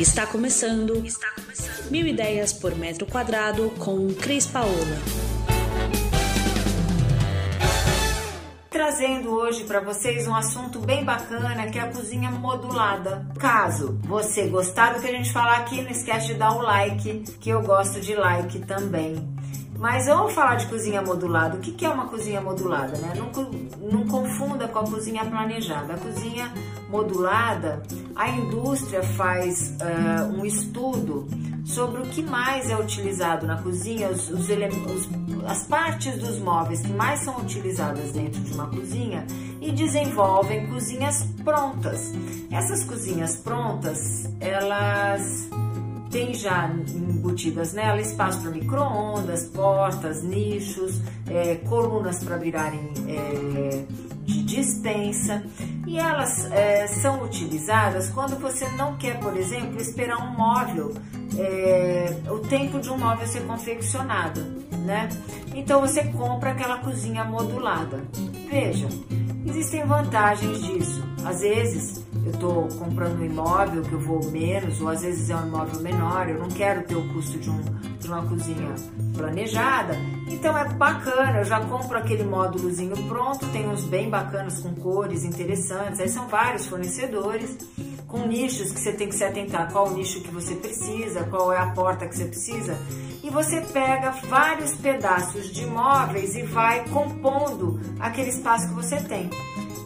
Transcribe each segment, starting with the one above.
Está começando, está começando. Mil ideias por metro quadrado com Cris Paola. Trazendo hoje para vocês um assunto bem bacana que é a cozinha modulada. Caso você gostar do que a gente falar aqui, não esquece de dar um like, que eu gosto de like também. Mas vamos falar de cozinha modulada. O que é uma cozinha modulada? Né? Não, não confunda com a cozinha planejada. A cozinha modulada, a indústria faz uh, um estudo sobre o que mais é utilizado na cozinha, os, os, os, as partes dos móveis que mais são utilizadas dentro de uma cozinha e desenvolvem cozinhas prontas. Essas cozinhas prontas, elas tem já embutidas nela espaço para micro-ondas, portas, nichos, é, colunas para virarem é, de dispensa e elas é, são utilizadas quando você não quer, por exemplo, esperar um móvel, é, o tempo de um móvel ser confeccionado, né? Então você compra aquela cozinha modulada. Veja, existem vantagens disso. Às vezes eu estou comprando um imóvel que eu vou menos, ou às vezes é um imóvel menor, eu não quero ter o custo de, um, de uma cozinha planejada. Então é bacana, eu já compro aquele módulozinho pronto, tem uns bem bacanas com cores interessantes, aí são vários fornecedores, com nichos que você tem que se atentar, qual o nicho que você precisa, qual é a porta que você precisa, e você pega vários pedaços de móveis e vai compondo aquele espaço que você tem.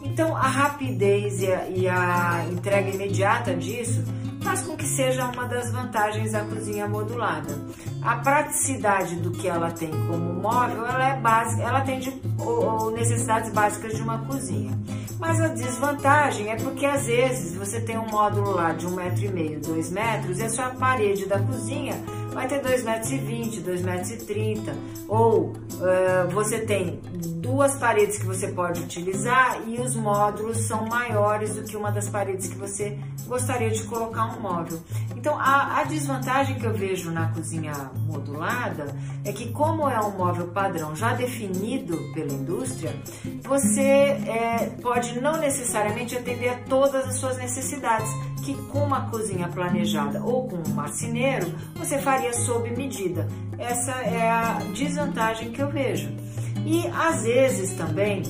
Então, a rapidez e a, e a entrega imediata disso faz com que seja uma das vantagens da cozinha modulada. A praticidade do que ela tem como móvel, ela é básica, ela atende necessidades básicas de uma cozinha. Mas a desvantagem é porque às vezes você tem um módulo lá de um metro e meio, dois metros, e a sua parede da cozinha vai ter 2,20 metros, e 2,30 metros, 30, ou uh, você tem duas paredes que você pode utilizar e os módulos são maiores do que uma das paredes que você gostaria de colocar um móvel. Então, a, a desvantagem que eu vejo na cozinha modulada é que, como é um móvel padrão já definido pela indústria, você é, pode não necessariamente atender a todas as suas necessidades, que com uma cozinha planejada ou com um marceneiro, você faria sob medida. Essa é a desvantagem que eu vejo. E às vezes também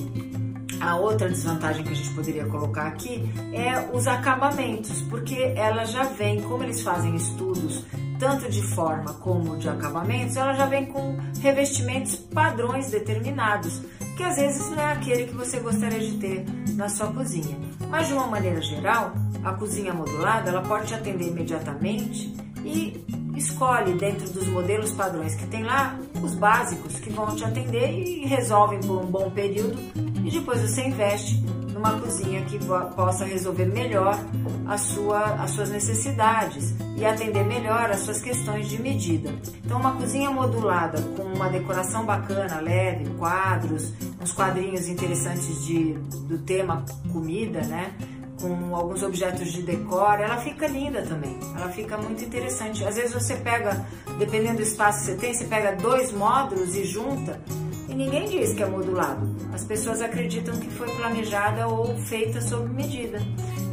a outra desvantagem que a gente poderia colocar aqui é os acabamentos, porque ela já vem, como eles fazem estudos tanto de forma como de acabamentos, ela já vem com revestimentos padrões determinados, que às vezes não é aquele que você gostaria de ter na sua cozinha. Mas de uma maneira geral, a cozinha modulada ela pode te atender imediatamente e escolhe dentro dos modelos padrões que tem lá os básicos que vão te atender e resolvem por um bom período e depois você investe numa cozinha que possa resolver melhor a sua, as suas necessidades e atender melhor as suas questões de medida. Então, uma cozinha modulada com uma decoração bacana, leve, quadros, uns quadrinhos interessantes de, do tema comida, né? Com alguns objetos de decor, ela fica linda também. Ela fica muito interessante. Às vezes você pega, dependendo do espaço que você tem, você pega dois módulos e junta e ninguém diz que é modulado. As pessoas acreditam que foi planejada ou feita sob medida.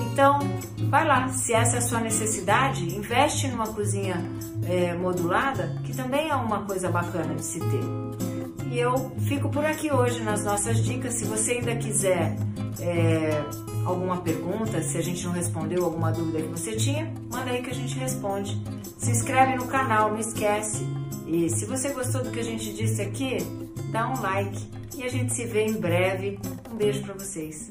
Então, vai lá, se essa é a sua necessidade, investe numa cozinha é, modulada, que também é uma coisa bacana de se ter. E eu fico por aqui hoje nas nossas dicas. Se você ainda quiser é, alguma pergunta, se a gente não respondeu alguma dúvida que você tinha, manda aí que a gente responde. Se inscreve no canal, não esquece. E se você gostou do que a gente disse aqui, dá um like e a gente se vê em breve. Um beijo para vocês.